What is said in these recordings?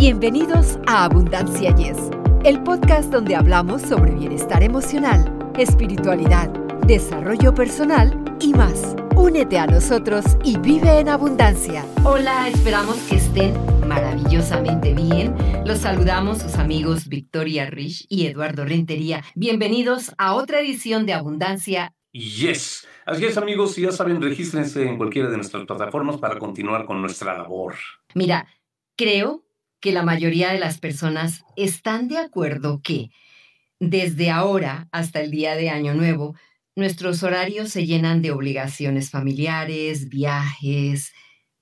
Bienvenidos a Abundancia Yes, el podcast donde hablamos sobre bienestar emocional, espiritualidad, desarrollo personal y más. Únete a nosotros y vive en abundancia. Hola, esperamos que estén maravillosamente bien. Los saludamos sus amigos Victoria Rich y Eduardo Rentería. Bienvenidos a otra edición de Abundancia. Yes. Así es, amigos, ya saben, regístrense en cualquiera de nuestras plataformas para continuar con nuestra labor. Mira, creo que la mayoría de las personas están de acuerdo que desde ahora hasta el día de Año Nuevo, nuestros horarios se llenan de obligaciones familiares, viajes,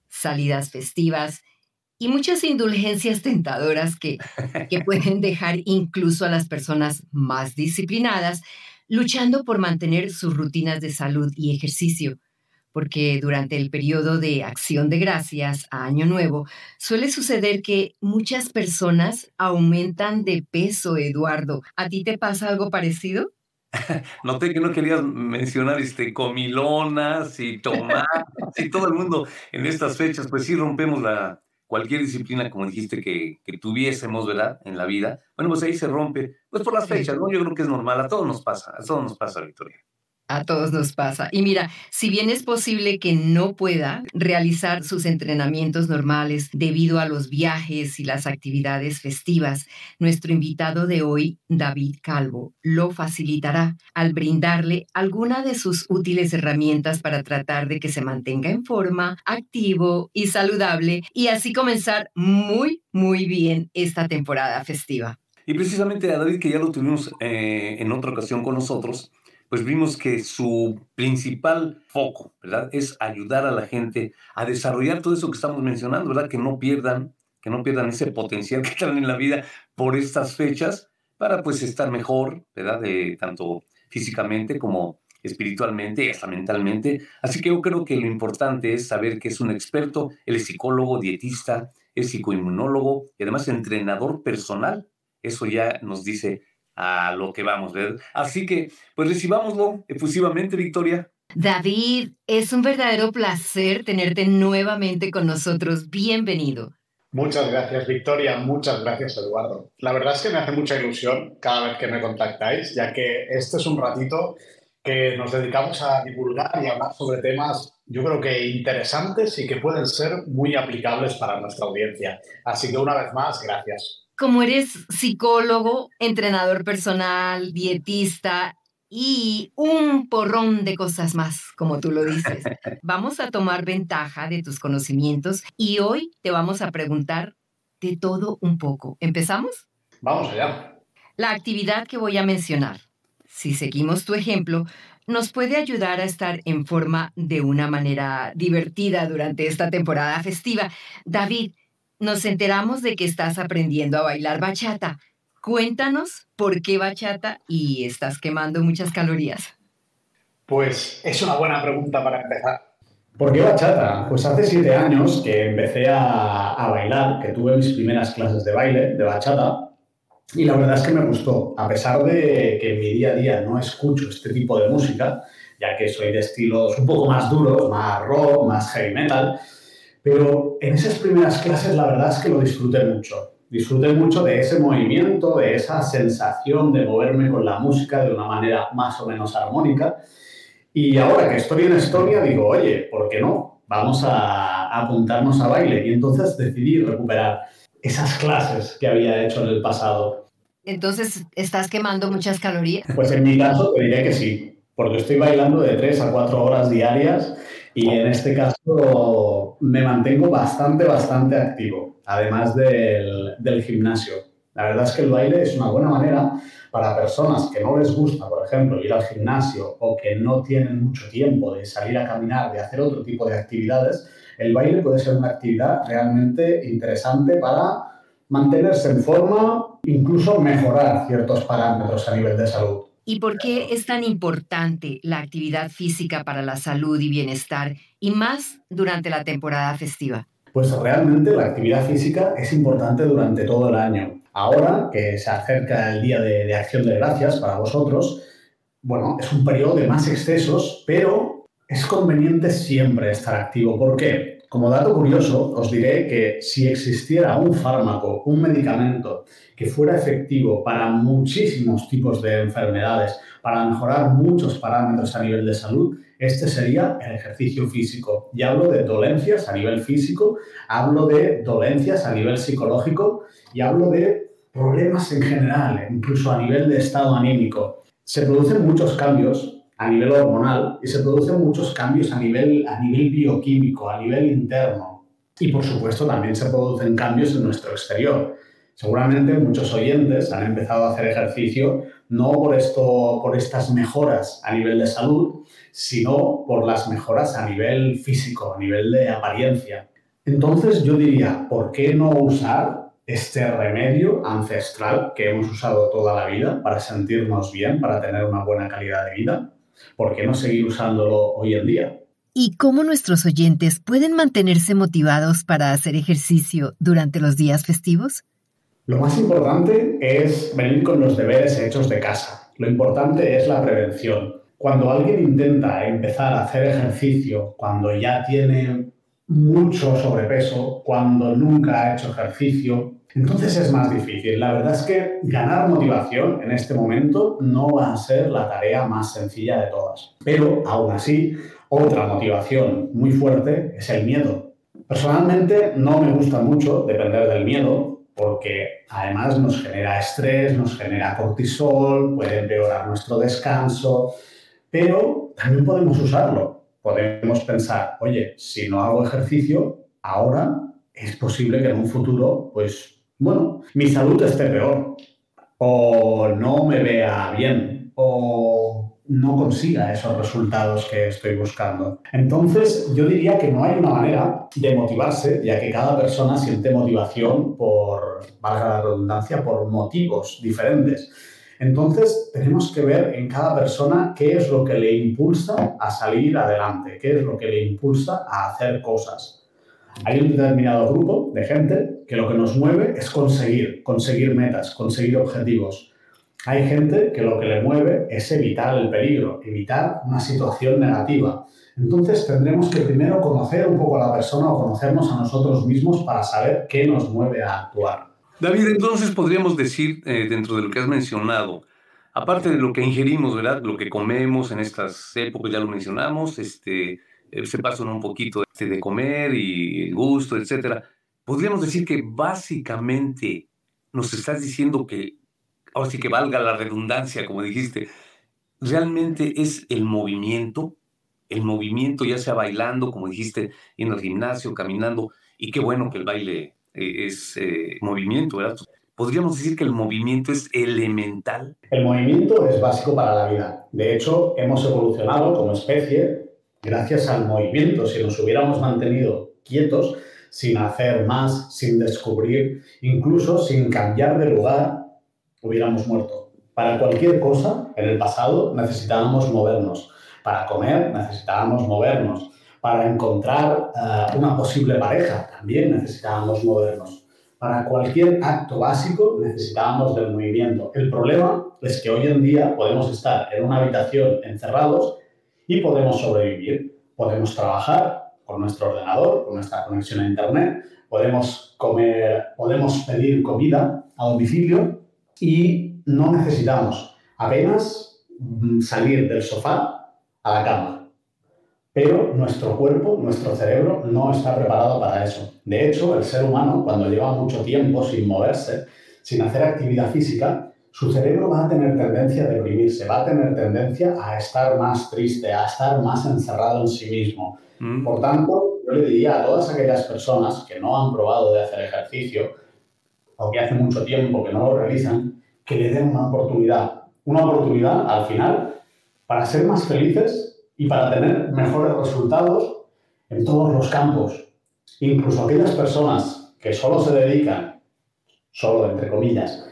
salidas festivas y muchas indulgencias tentadoras que, que pueden dejar incluso a las personas más disciplinadas luchando por mantener sus rutinas de salud y ejercicio porque durante el periodo de acción de gracias a Año Nuevo suele suceder que muchas personas aumentan de peso, Eduardo. ¿A ti te pasa algo parecido? Noté que no querías mencionar este, comilonas y tomates y todo el mundo en estas fechas, pues sí rompemos la, cualquier disciplina, como dijiste, que, que, tuviésemos, ¿verdad? En la vida. Bueno, pues ahí se rompe, pues por las fechas, ¿no? Yo creo que es normal, a todos nos pasa, a todos nos pasa, Victoria. A todos nos pasa. Y mira, si bien es posible que no pueda realizar sus entrenamientos normales debido a los viajes y las actividades festivas, nuestro invitado de hoy, David Calvo, lo facilitará al brindarle alguna de sus útiles herramientas para tratar de que se mantenga en forma, activo y saludable y así comenzar muy, muy bien esta temporada festiva. Y precisamente a David, que ya lo tuvimos eh, en otra ocasión con nosotros, pues vimos que su principal foco, ¿verdad? Es ayudar a la gente a desarrollar todo eso que estamos mencionando, ¿verdad? Que no pierdan, que no pierdan ese potencial que traen en la vida por estas fechas para pues estar mejor, ¿verdad? De, tanto físicamente como espiritualmente, hasta mentalmente. Así que yo creo que lo importante es saber que es un experto, él es psicólogo, dietista, es psicoinmunólogo y además entrenador personal. Eso ya nos dice a lo que vamos, ver. Así que, pues recibámoslo efusivamente, Victoria. David, es un verdadero placer tenerte nuevamente con nosotros. Bienvenido. Muchas gracias, Victoria. Muchas gracias, Eduardo. La verdad es que me hace mucha ilusión cada vez que me contactáis, ya que este es un ratito que nos dedicamos a divulgar y hablar sobre temas, yo creo que interesantes y que pueden ser muy aplicables para nuestra audiencia. Así que una vez más, gracias como eres psicólogo, entrenador personal, dietista y un porrón de cosas más, como tú lo dices, vamos a tomar ventaja de tus conocimientos y hoy te vamos a preguntar de todo un poco. ¿Empezamos? Vamos allá. La actividad que voy a mencionar, si seguimos tu ejemplo, nos puede ayudar a estar en forma de una manera divertida durante esta temporada festiva. David, nos enteramos de que estás aprendiendo a bailar bachata. Cuéntanos por qué bachata y estás quemando muchas calorías. Pues es una buena pregunta para empezar. ¿Por qué bachata? Pues hace siete años que empecé a, a, bailar, que tuve mis primeras clases de baile, de bachata, y la verdad es que me gustó. A pesar de que en mi día a día no escucho este tipo de música, ya que soy de estilos un poco más duros, más rock, más heavy metal, pero en esas primeras clases la verdad es que lo disfruté mucho. Disfruté mucho de ese movimiento, de esa sensación de moverme con la música de una manera más o menos armónica. Y ahora que estoy en Estonia, digo, oye, ¿por qué no? Vamos a apuntarnos a baile. Y entonces decidí recuperar esas clases que había hecho en el pasado. Entonces, ¿estás quemando muchas calorías? Pues en mi caso te diré que sí, porque estoy bailando de 3 a 4 horas diarias y en este caso me mantengo bastante, bastante activo, además del, del, gimnasio. La verdad es que el baile es una buena manera para personas que no les gusta, por ejemplo, ir al gimnasio o que no tienen mucho tiempo de salir a caminar, de hacer otro tipo de actividades. El baile puede ser una actividad realmente interesante para mantenerse en forma, incluso mejorar ciertos parámetros a nivel de salud. ¿Y por qué es tan importante la actividad física para la salud y bienestar y más durante la temporada festiva? Pues realmente la actividad física es importante durante todo el año. Ahora que se acerca el Día de, de Acción de Gracias para vosotros, bueno, es un periodo de más excesos, pero es conveniente siempre estar activo. ¿Por qué? Como dato curioso, os diré que si existiera un fármaco, un medicamento que fuera efectivo para muchísimos tipos de enfermedades, para mejorar muchos parámetros a nivel de salud, este sería el ejercicio físico. Y hablo de dolencias a nivel físico, hablo de dolencias a nivel psicológico y hablo de problemas en general, incluso a nivel de estado anímico. Se producen muchos cambios a nivel hormonal y se producen muchos cambios a nivel, a nivel bioquímico, a nivel interno. Y por supuesto también se producen cambios en nuestro exterior. Seguramente muchos oyentes han empezado a hacer ejercicio no por, esto, por estas mejoras a nivel de salud, sino por las mejoras a nivel físico, a nivel de apariencia. Entonces yo diría, ¿por qué no usar este remedio ancestral que hemos usado toda la vida para sentirnos bien, para tener una buena calidad de vida? ¿Por qué no seguir usándolo hoy en día? ¿Y cómo nuestros oyentes pueden mantenerse motivados para hacer ejercicio durante los días festivos? Lo más importante es venir con los deberes hechos de casa. Lo importante es la prevención. Cuando alguien intenta empezar a hacer ejercicio cuando ya tiene mucho sobrepeso, cuando nunca ha hecho ejercicio, entonces es más difícil. La verdad es que ganar motivación en este momento no va a ser la tarea más sencilla de todas. Pero aún así, otra motivación muy fuerte es el miedo. Personalmente no me gusta mucho depender del miedo porque además nos genera estrés, nos genera cortisol, puede empeorar nuestro descanso, pero también podemos usarlo. Podemos pensar, oye, si no hago ejercicio, ahora es posible que en un futuro, pues bueno, mi salud esté peor, o no me vea bien, o no consiga esos resultados que estoy buscando. Entonces, yo diría que no hay una manera de motivarse, ya que cada persona siente motivación por, valga la redundancia, por motivos diferentes. Entonces, tenemos que ver en cada persona qué es lo que le impulsa a salir adelante, qué es lo que le impulsa a hacer cosas. Hay un determinado grupo de gente que lo que nos mueve es conseguir, conseguir metas, conseguir objetivos. Hay gente que lo que le mueve es evitar el peligro, evitar una situación negativa. Entonces tendremos que primero conocer un poco a la persona o conocernos a nosotros mismos para saber qué nos mueve a actuar. David, entonces podríamos decir, eh, dentro de lo que has mencionado, aparte de lo que ingerimos, ¿verdad? Lo que comemos en estas épocas, ya lo mencionamos, este, se pasan un poquito de comer y gusto, etcétera. Podríamos decir que básicamente nos estás diciendo que, ahora sí que valga la redundancia, como dijiste, realmente es el movimiento, el movimiento ya sea bailando, como dijiste, en el gimnasio, caminando, y qué bueno que el baile eh, es eh, movimiento, ¿verdad? Podríamos decir que el movimiento es elemental. El movimiento es básico para la vida. De hecho, hemos evolucionado como especie gracias al movimiento, si nos hubiéramos mantenido quietos, sin hacer más, sin descubrir, incluso sin cambiar de lugar, hubiéramos muerto. Para cualquier cosa, en el pasado necesitábamos movernos. Para comer necesitábamos movernos. Para encontrar eh, una posible pareja también necesitábamos movernos. Para cualquier acto básico necesitábamos del movimiento. El problema es que hoy en día podemos estar en una habitación encerrados y podemos sobrevivir. Podemos trabajar con nuestro ordenador, con nuestra conexión a Internet, podemos comer, podemos pedir comida a domicilio y no necesitamos apenas mm, salir del sofá a la cama. Pero nuestro cuerpo, nuestro cerebro no está preparado para eso. De hecho, el ser humano, cuando lleva mucho tiempo sin moverse, sin hacer actividad física, su cerebro va a tener tendencia a deprimirse, va a tener tendencia a estar más triste, a estar más encerrado en sí mismo. Mm. Por tanto, yo le diría a todas aquellas personas que no han probado de hacer ejercicio o que hace mucho tiempo que no lo realizan, que le den una oportunidad. Una oportunidad, al final, para ser más felices y para tener mejores resultados en todos los campos. Incluso aquellas personas que solo se dedican, solo entre comillas,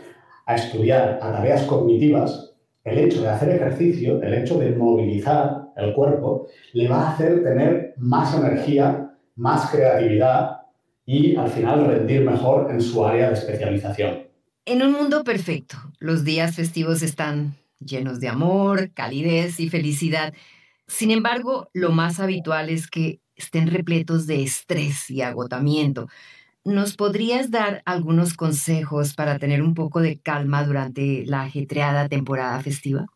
a estudiar a tareas cognitivas, el hecho de hacer ejercicio, el hecho de movilizar el cuerpo, le va a hacer tener más energía, más creatividad y al final rendir mejor en su área de especialización. En un mundo perfecto, los días festivos están llenos de amor, calidez y felicidad. Sin embargo, lo más habitual es que estén repletos de estrés y agotamiento. ¿Nos podrías dar algunos consejos para tener un poco de calma durante la ajetreada temporada festiva?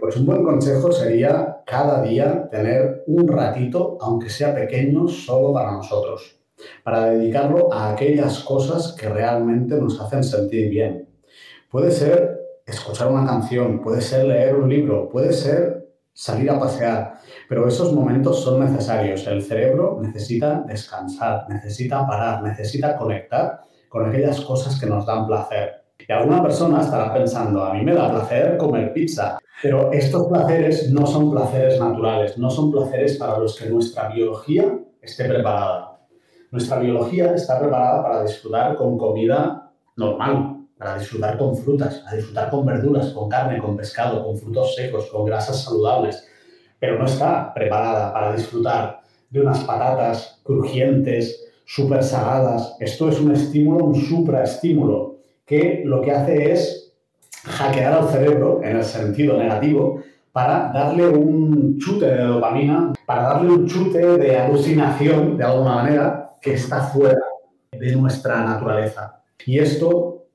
Pues un buen consejo sería cada día tener un ratito, aunque sea pequeño, solo para nosotros, para dedicarlo a aquellas cosas que realmente nos hacen sentir bien. Puede ser escuchar una canción, puede ser leer un libro, puede ser salir a pasear, pero esos momentos son necesarios. El cerebro necesita descansar, necesita parar, necesita conectar con aquellas cosas que nos dan placer. Y alguna persona estará pensando, a mí me da placer comer pizza, pero estos placeres no son placeres naturales, no son placeres para los que nuestra biología esté preparada. Nuestra biología está preparada para disfrutar con comida normal, para disfrutar con frutas, para disfrutar con verduras, con carne, con pescado, con frutos secos, con grasas saludables, pero no está preparada para disfrutar de unas patatas crujientes, súper saladas. Esto es un estímulo, un supraestímulo, que lo que hace es hackear al cerebro en el sentido negativo para darle un chute de dopamina, para darle un chute de alucinación, de alguna manera, que está fuera de nuestra naturaleza. Y esto,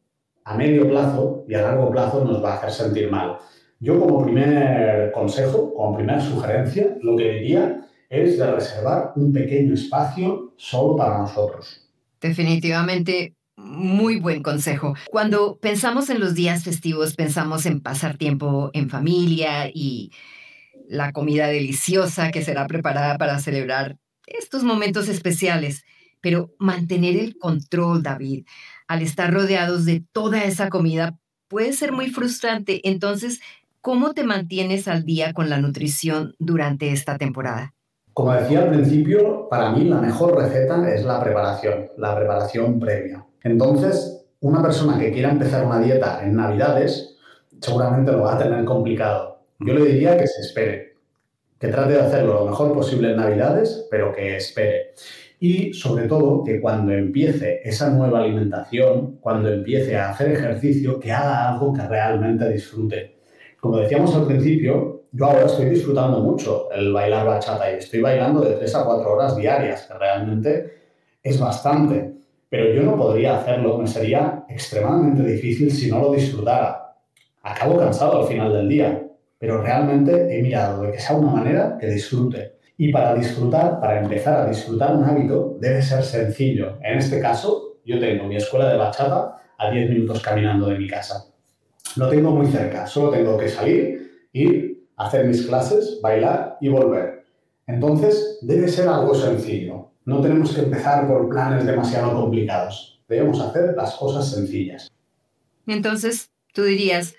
a medio plazo y a largo plazo, nos va a hacer sentir mal. Yo como primer consejo, como primera sugerencia, lo que diría es de reservar un pequeño espacio solo para nosotros. Definitivamente, muy buen consejo. Cuando pensamos en los días festivos, pensamos en pasar tiempo en familia y la comida deliciosa que será preparada para celebrar estos momentos especiales. Pero mantener el control, David, al estar rodeados de toda esa comida puede ser muy frustrante. Entonces, ¿Cómo te mantienes al día con la nutrición durante esta temporada? Como decía al principio, para mí la mejor receta es la preparación, la preparación previa. Entonces, una persona que quiera empezar una dieta en Navidades seguramente lo va a tener complicado. Yo le diría que se espere, que trate de hacerlo lo mejor posible en Navidades, pero que espere. Y sobre todo que cuando empiece esa nueva alimentación, cuando empiece a hacer ejercicio, que haga algo que realmente disfrute como decíamos al principio, yo ahora estoy disfrutando mucho el bailar bachata y estoy bailando de 3 a 4 horas diarias, que realmente es bastante. Pero yo no podría hacerlo, me sería extremadamente difícil si no lo disfrutara. Acabo cansado al final del día, pero realmente he mirado de que sea una manera que disfrute. Y para disfrutar, para empezar a disfrutar un hábito, debe ser sencillo. En este caso, yo tengo mi escuela de bachata a 10 minutos caminando de mi casa lo tengo muy cerca, solo tengo que salir, ir, hacer mis clases, bailar y volver. Entonces, debe ser algo sencillo. No tenemos que empezar por planes demasiado complicados. Debemos hacer las cosas sencillas. Entonces, tú dirías,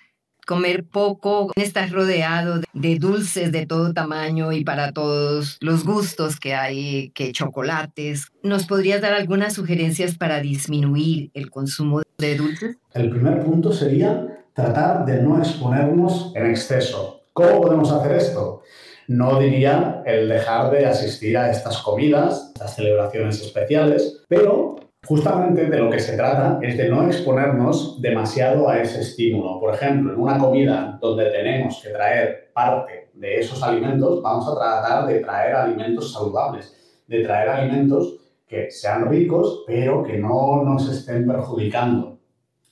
comer poco, estás rodeado de dulces de todo tamaño y para todos los gustos que hay, que chocolates. ¿Nos podrías dar algunas sugerencias para disminuir el consumo de dulces? El primer punto sería tratar de no exponernos en exceso. ¿Cómo podemos hacer esto? No diría el dejar de asistir a estas comidas, estas celebraciones especiales, pero justamente de lo que se trata es de no exponernos demasiado a ese estímulo. Por ejemplo, en una comida donde tenemos que traer parte de esos alimentos, vamos a tratar de traer alimentos saludables, de traer alimentos que sean ricos, pero que no nos estén perjudicando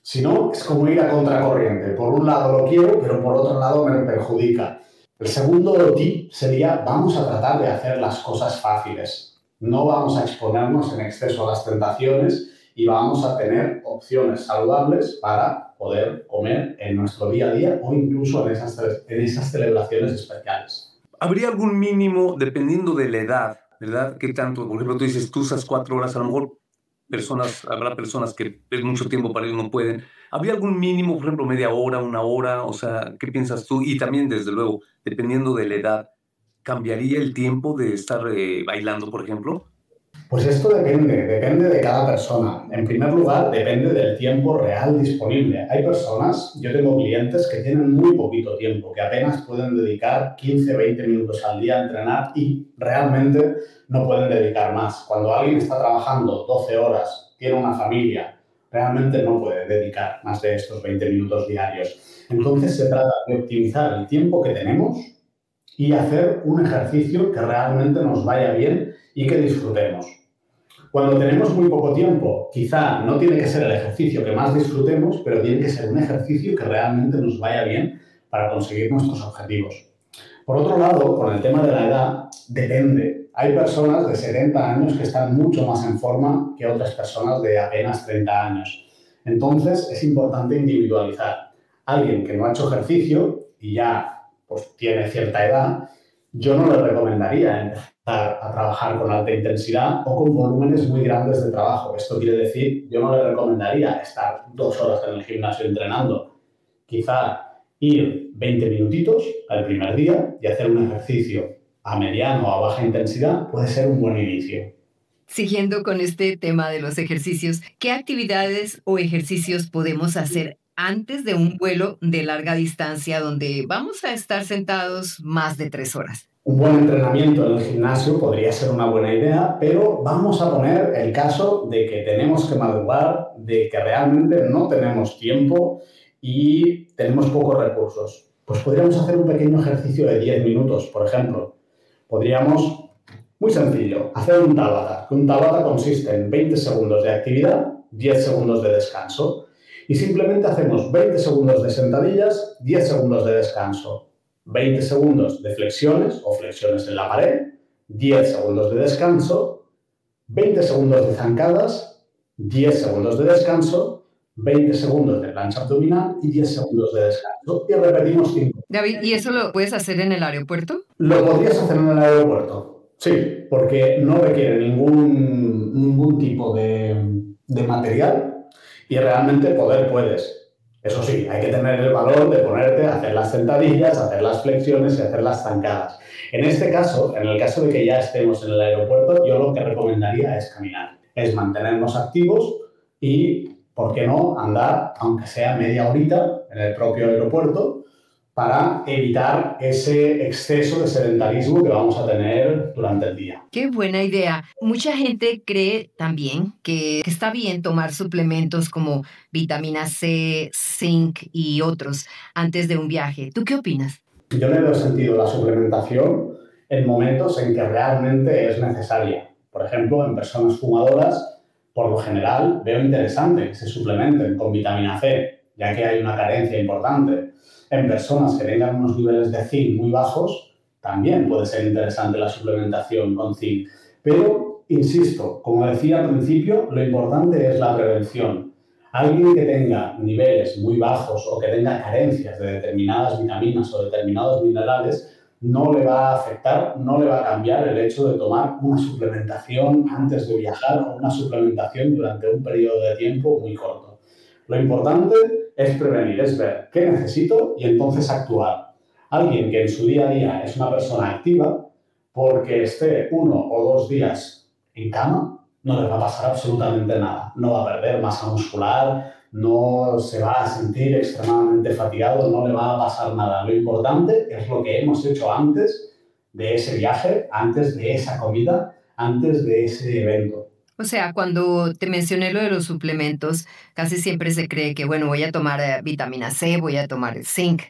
si no, es como ir a contracorriente. Por un lado lo quiero, pero por otro lado me perjudica. El segundo tip sería, vamos a tratar de hacer las cosas fáciles. No vamos a exponernos en exceso a las tentaciones y vamos a tener opciones saludables para poder comer en nuestro día a día o incluso en esas, en esas celebraciones especiales. ¿Habría algún mínimo, dependiendo de la edad, ¿verdad? ¿Qué tanto? Por ejemplo, tú dices, tú usas cuatro horas, a lo mejor habrá personas que es mucho tiempo para ellos no pueden. ¿Habría algún mínimo, por ejemplo, media hora, una hora? O sea, ¿qué piensas tú? Y también, desde luego, dependiendo de la edad, ¿cambiaría el tiempo de estar eh, bailando, por ejemplo? Pues esto depende, depende de cada persona. En primer lugar, depende del tiempo real disponible. Hay personas, yo tengo clientes que tienen muy poquito tiempo, que apenas pueden dedicar 15, 20 minutos al día a entrenar y realmente no pueden dedicar más. Cuando alguien está trabajando 12 horas, tiene una familia, realmente no puede dedicar más de estos 20 minutos diarios. Entonces se trata de optimizar el tiempo que tenemos y hacer un ejercicio que realmente nos vaya bien y que disfrutemos. Cuando tenemos muy poco tiempo, quizá no tiene que ser el ejercicio que más disfrutemos, pero tiene que ser un ejercicio que realmente nos vaya bien para conseguir nuestros objetivos. Por otro lado, con el tema de la edad, depende. Hay personas de 70 años que están mucho más en forma que otras personas de apenas 30 años. Entonces, es importante individualizar. Alguien que no ha hecho ejercicio y ya pues, tiene cierta edad, yo no le recomendaría a trabajar con alta intensidad o con volúmenes muy grandes de trabajo. Esto quiere decir, yo no le recomendaría estar dos horas en el gimnasio entrenando. Quizá ir 20 minutitos al primer día y hacer un ejercicio a mediano o a baja intensidad puede ser un buen inicio. Siguiendo con este tema de los ejercicios, ¿qué actividades o ejercicios podemos hacer antes de un vuelo de larga distancia donde vamos a estar sentados más de tres horas? Un buen entrenamiento en el gimnasio podría ser una buena idea, pero vamos a poner el caso de que tenemos que madrugar, de que realmente no tenemos tiempo y tenemos pocos recursos. Pues podríamos hacer un pequeño ejercicio de 10 minutos, por ejemplo. Podríamos, muy sencillo, hacer un Tabata. Un Tabata consiste en 20 segundos de actividad, 10 segundos de descanso. Y simplemente hacemos 20 segundos de sentadillas, 10 segundos de descanso. 20 segundos de flexiones o flexiones en la pared, 10 segundos de descanso, 20 segundos de zancadas, 10 segundos de descanso 20 segundos de plancha abdominal y 10 segundos de descanso. Y repetimos 5. David, ¿y eso lo puedes hacer en el aeropuerto? Lo podrías hacer en el aeropuerto, sí, porque no requiere ningún, ningún tipo de, de material y realmente poder puedes. Eso sí, hay que tener el valor de ponerte a hacer las sentadillas, hacer las flexiones y hacer las zancadas. En este caso, en el caso de que ya estemos en el aeropuerto, yo lo que recomendaría es caminar, es mantenernos activos y ¿por qué no andar, aunque sea media horita, en el propio aeropuerto para evitar ese exceso de sedentarismo que vamos a tener durante el día. Qué buena idea. Mucha gente cree también que está bien tomar suplementos como vitamina C, zinc y otros antes de un viaje. ¿Tú qué opinas? Yo le doy sentido la suplementación en momentos en que realmente es necesaria. Por ejemplo, en personas fumadoras por lo general veo interesante que se suplementen con vitamina C, ya que hay una carencia importante. En personas que tengan unos niveles de zinc muy bajos, también puede ser interesante la suplementación con zinc. Pero, insisto, como decía al principio, lo importante es la prevención. Alguien que tenga niveles muy bajos o que tenga carencias de determinadas vitaminas o determinados minerales, no le va a afectar, no le va a cambiar el hecho de tomar una suplementación antes de viajar o una suplementación durante un periodo de tiempo muy corto. Lo importante es prevenir, es ver qué necesito y entonces actuar. Alguien que en su día a día es una persona activa, porque esté uno o dos días en cama, no le va a pasar absolutamente nada. No va a perder masa muscular, no se va a sentir extremadamente fatigado, no le va a pasar nada. Lo importante es lo que hemos hecho antes de ese viaje, antes de esa comida, antes de ese evento. O sea, cuando te mencioné lo de los suplementos, casi siempre se cree que, bueno, voy a tomar eh, vitamina C, voy a tomar zinc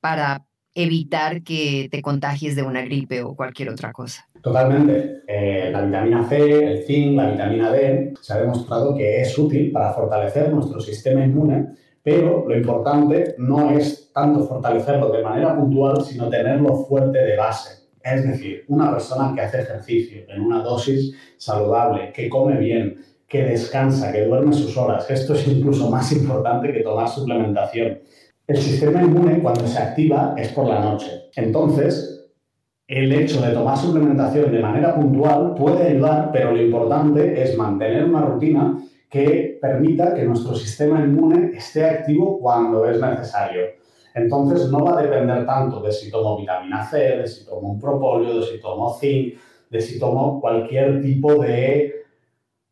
para evitar que te contagies de una gripe o cualquier otra cosa. Totalmente. Eh, la vitamina C, el zinc, la vitamina D, se ha demostrado que es útil para fortalecer nuestro sistema inmune, pero lo importante no es tanto fortalecerlo de manera puntual, sino tenerlo fuerte de base. Es decir, una persona que hace ejercicio en una dosis saludable, que come bien, que descansa, que duerme sus horas. Esto es incluso más importante que tomar suplementación. El sistema inmune cuando se activa es por la noche. Entonces, el hecho de tomar suplementación de manera puntual puede ayudar, pero lo importante es mantener una rutina que permita que nuestro sistema inmune esté activo cuando es necesario. Entonces no va a depender tanto de si tomo vitamina C, de si tomo un propóleo, de si tomo zinc, de si tomo cualquier tipo de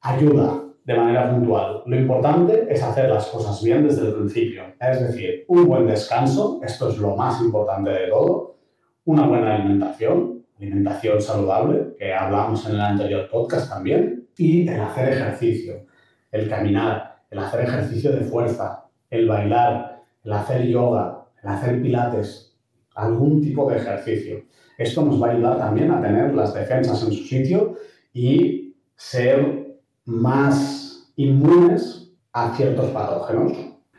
ayuda de manera puntual. Lo importante es hacer las cosas bien desde el principio. Es decir, un buen descanso, esto es lo más importante de todo, una buena alimentación, alimentación saludable, que hablamos en el anterior podcast también, y el hacer ejercicio, el caminar, el hacer ejercicio de fuerza, el bailar, el hacer yoga, hacer pilates, algún tipo de ejercicio. Esto nos va a ayudar también a tener las defensas en su sitio y ser más inmunes a ciertos patógenos.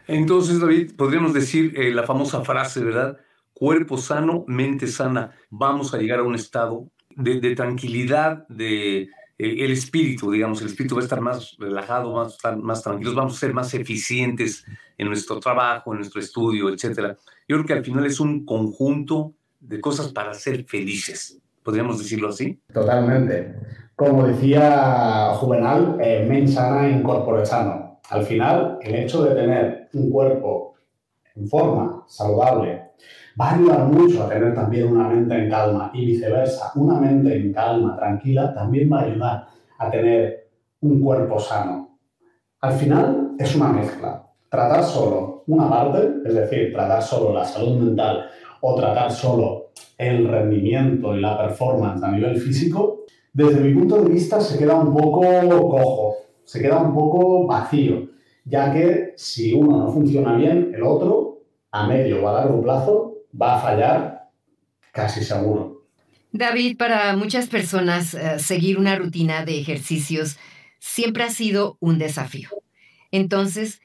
Entonces, David, podríamos decir eh, la famosa frase, ¿verdad? Cuerpo sano, mente sana. Vamos a llegar a un estado de, tranquilidad, de el espíritu, digamos, el espíritu va a estar más relajado, más, más tranquilos, vamos a ser más eficientes en nuestro trabajo, en nuestro estudio, etc. Yo creo que al final es un conjunto de cosas para ser felices. ¿Podríamos decirlo así? Totalmente. Como decía Juvenal, eh, men sana in corpore sano. Al final, el hecho de tener un cuerpo en forma, saludable, va a ayudar mucho a tener también una mente en calma y viceversa. Una mente en calma, tranquila, también va a ayudar a tener un cuerpo sano. Al final es una mezcla. Tratar solo una parte, es decir, tratar solo la salud mental o tratar solo el rendimiento y la performance a nivel físico, desde mi punto de vista se queda un poco cojo, se queda un poco vacío, ya que si uno no funciona bien, el otro, a medio o a largo plazo, va a fallar casi seguro. David, para muchas personas eh, seguir una rutina de ejercicios siempre ha sido un desafío. Entonces,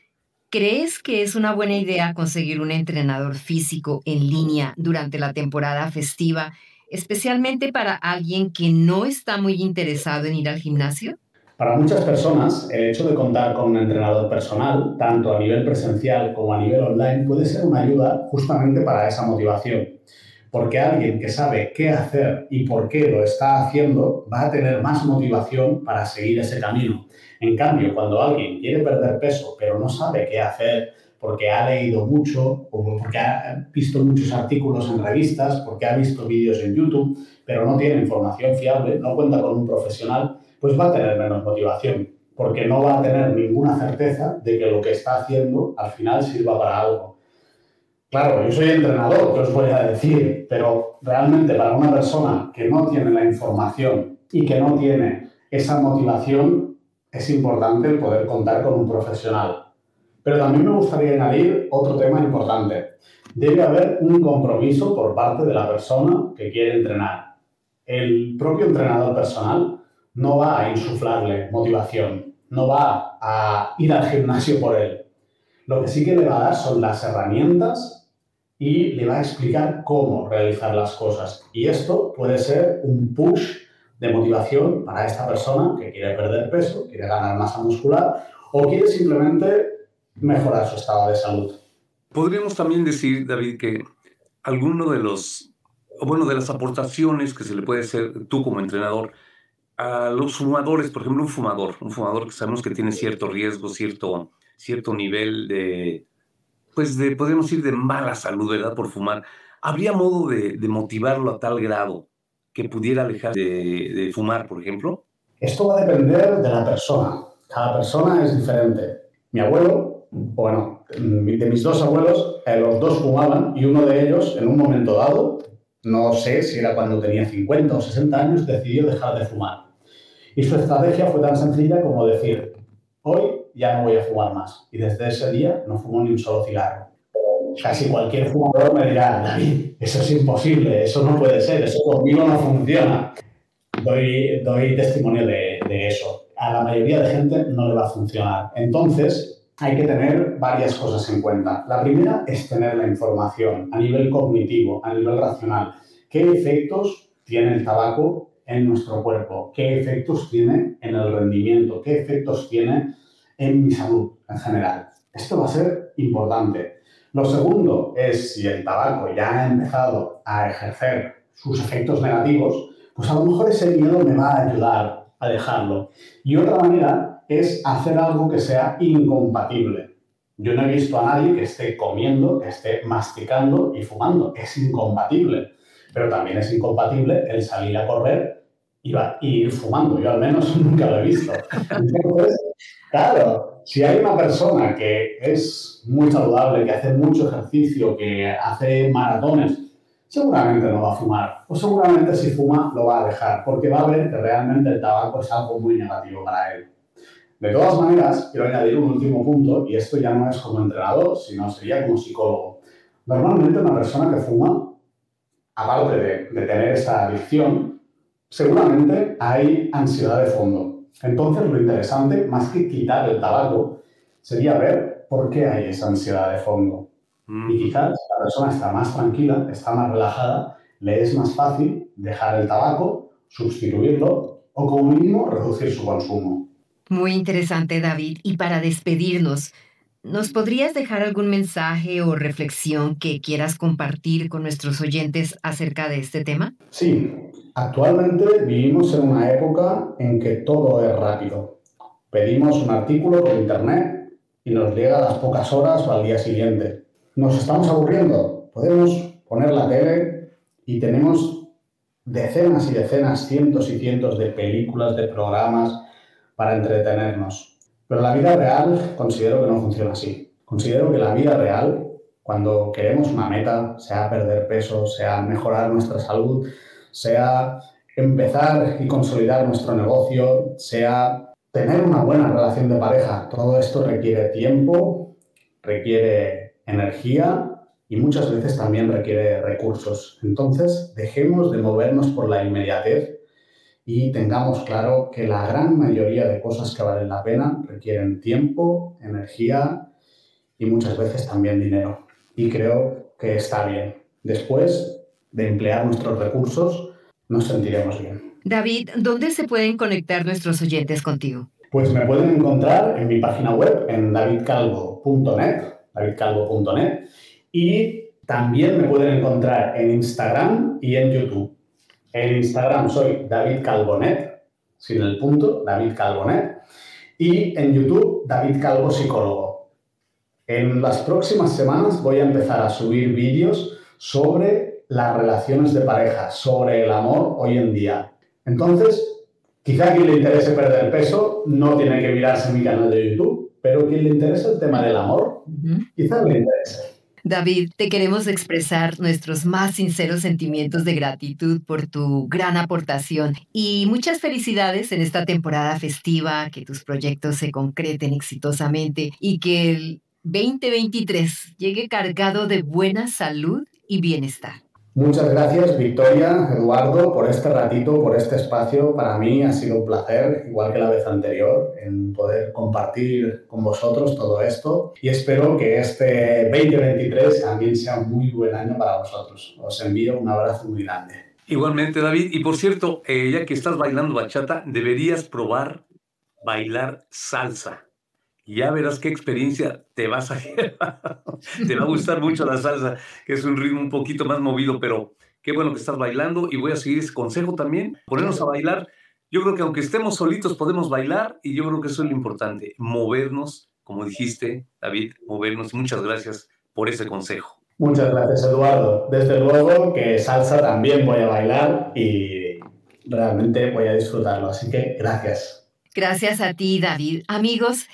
¿crees que es una buena idea conseguir un entrenador físico en línea durante la temporada festiva, especialmente para alguien que no está muy interesado en ir al gimnasio? Para muchas personas, el hecho de contar con un entrenador personal, tanto a nivel presencial como a nivel online, puede ser una ayuda justamente para esa motivación. Porque alguien que sabe qué hacer y por qué lo está haciendo va a tener más motivación para seguir ese camino. En cambio, cuando alguien quiere perder peso pero no sabe qué hacer, porque ha leído mucho o porque ha visto muchos artículos en revistas, porque ha visto vídeos en YouTube, pero no tiene información fiable, no cuenta con un profesional, pues va a tener menos motivación, porque no va a tener ninguna certeza de que lo que está haciendo al final sirva para algo. Claro, yo soy entrenador, que os voy a decir, pero realmente para una persona que no tiene la información y que no tiene esa motivación, es importante poder contar con un profesional. Pero también me gustaría añadir otro tema importante. Debe haber un compromiso por parte de la persona que quiere entrenar. El propio entrenador personal no va a insuflarle motivación, no va a ir al gimnasio por él. Lo que sí que le va a dar son las herramientas y le va a explicar cómo realizar las cosas. Y esto puede ser un push de motivación para esta persona que quiere perder peso, quiere ganar masa muscular o quiere simplemente mejorar su estado de salud. Podríamos también decir, David, que alguno de los, bueno, de las aportaciones que se le puede hacer tú como entrenador a los fumadores, por ejemplo, un fumador, un fumador que sabemos que tiene cierto riesgo, cierto, cierto nivel de, pues de, podemos decir, de mala salud, ¿verdad? Por fumar. ¿Habría modo de, motivarlo a tal grado que pudiera alejar de, fumar, por ejemplo? Esto va a depender de la persona. Cada persona es diferente. Mi abuelo, bueno, de mis dos abuelos, eh, los dos fumaban y uno de ellos, en un momento dado, no sé si era cuando tenía 50 o 60 años, decidió dejar de fumar. Y su estrategia fue tan sencilla como decir, hoy ya no voy a fumar más. Y desde ese día no fumo ni un solo cigarro. Casi cualquier fumador me dirá, David, eso es imposible, eso no puede ser, eso conmigo no funciona. Doy, doy testimonio de, de eso. A la mayoría de gente no le va a funcionar. Entonces, hay que tener varias cosas en cuenta. La primera es tener la información a nivel cognitivo, a nivel racional. ¿Qué efectos tiene el tabaco en nuestro cuerpo, qué efectos tiene en el rendimiento, qué efectos tiene en mi salud en general. Esto va a ser importante. Lo segundo es si el tabaco ya ha empezado a ejercer sus efectos negativos, pues a lo mejor ese miedo me va a ayudar a dejarlo. Y otra manera es hacer algo que sea incompatible. Yo no he visto a nadie que esté comiendo, que esté masticando y fumando. Es incompatible. Pero también es incompatible el salir a correr iba a ir fumando. Yo al menos nunca lo he visto. Entonces, claro, si hay una persona que es muy saludable, que hace mucho ejercicio, que hace maratones, seguramente no va a fumar. O seguramente si fuma lo va a dejar, porque va a ver que realmente el tabaco es algo muy negativo para él. De todas maneras, quiero añadir un último punto, y esto ya no es como entrenador, sino sería como psicólogo. Normalmente una persona que fuma, aparte de, de tener esa adicción, seguramente hay ansiedad de fondo. Entonces, lo interesante, más que quitar el tabaco, sería ver por qué hay esa ansiedad de fondo. Y quizás la persona está más tranquila, está más relajada, le es más fácil dejar el tabaco, sustituirlo o como mínimo reducir su consumo. Muy interesante, David. Y para despedirnos, ¿nos podrías dejar algún mensaje o reflexión que quieras compartir con nuestros oyentes acerca de este tema? Sí, actualmente vivimos en una época en que todo es rápido. Pedimos un artículo por internet y nos llega a las pocas horas o al día siguiente. Nos estamos aburriendo. Podemos poner la tele y tenemos decenas y decenas, cientos y cientos de películas, de programas, para entretenernos. Pero la vida real considero que no funciona así. Considero que la vida real, cuando queremos una meta, sea perder peso, sea mejorar nuestra salud, sea empezar y consolidar nuestro negocio, sea tener una buena relación de pareja, todo esto requiere tiempo, requiere energía y muchas veces también requiere recursos. Entonces, dejemos de movernos por la inmediatez y tengamos claro que la gran mayoría de cosas que valen la pena requieren tiempo, energía y muchas veces también dinero. Y creo que está bien. Después de emplear nuestros recursos, nos sentiremos bien. David, ¿dónde se pueden conectar nuestros oyentes contigo? Pues me pueden encontrar en mi página web, en davidcalvo.net, davidcalvo.net, y también me pueden encontrar en Instagram y en YouTube. En Instagram soy David Calvonet, sin el punto, David Calvonet. Y en YouTube, David Calvo Psicólogo. En las próximas semanas voy a empezar a subir vídeos sobre las relaciones de pareja, sobre el amor hoy en día. Entonces, quizá a quien le interese perder peso no tiene que mirarse mi canal de YouTube, pero quien le interese el tema del amor, quizá le interese. David, te queremos expresar nuestros más sinceros sentimientos de gratitud por tu gran aportación y muchas felicidades en esta temporada festiva, que tus proyectos se concreten exitosamente y que el 2023 llegue cargado de buena salud y bienestar. Muchas gracias, Victoria, Eduardo, por este ratito, por este espacio. Para mí ha sido un placer, igual que la vez anterior, en poder compartir con vosotros todo esto. Y espero que este 2023 también sea un muy buen año para vosotros. Os envío un abrazo muy grande. Igualmente, David. Y por cierto, eh, ya que estás bailando bachata, deberías probar bailar salsa ya verás qué experiencia te vas a llevar. te va a gustar mucho la salsa, que es un ritmo un poquito más movido, pero qué bueno que estás bailando y voy a seguir ese consejo también, ponernos a bailar. Yo creo que aunque estemos solitos podemos bailar y yo creo que eso es lo importante, movernos, como dijiste, David, movernos. Muchas gracias por ese consejo. Muchas gracias, Eduardo. Desde luego que salsa también voy a bailar y realmente voy a disfrutarlo, así que gracias. Gracias a ti, David. Amigos,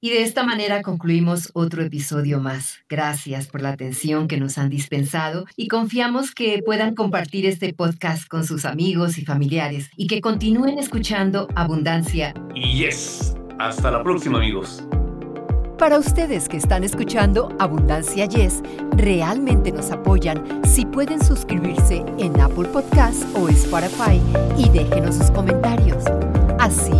y de esta manera concluimos otro episodio más. Gracias por la atención que nos han dispensado y confiamos que puedan compartir este podcast con sus amigos y familiares y que continúen escuchando Abundancia. Y yes, hasta la próxima amigos. Para ustedes que están escuchando Abundancia Yes, realmente nos apoyan si pueden suscribirse en Apple Podcasts o Spotify y déjenos sus comentarios. Así